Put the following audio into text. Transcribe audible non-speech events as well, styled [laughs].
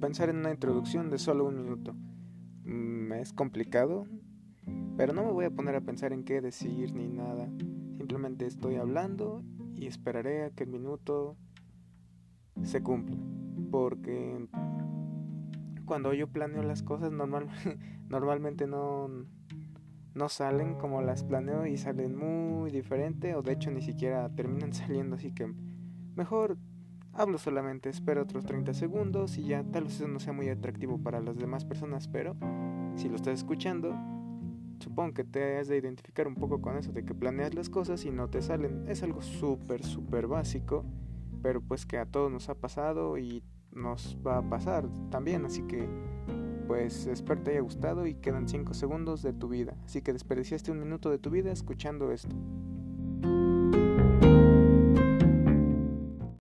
pensar en una introducción de solo un minuto. Mm, es complicado, pero no me voy a poner a pensar en qué decir ni nada. Simplemente estoy hablando y esperaré a que el minuto se cumpla. Porque cuando yo planeo las cosas normal, [laughs] normalmente no, no salen como las planeo y salen muy diferente o de hecho ni siquiera terminan [laughs] saliendo. Así que mejor hablo solamente, espero otros 30 segundos y ya tal vez eso no sea muy atractivo para las demás personas, pero si lo estás escuchando supongo que te has de identificar un poco con eso de que planeas las cosas y no te salen. Es algo súper, súper básico, pero pues que a todos nos ha pasado y nos va a pasar también. Así que pues espero te haya gustado y quedan 5 segundos de tu vida. Así que desperdiciaste un minuto de tu vida escuchando esto.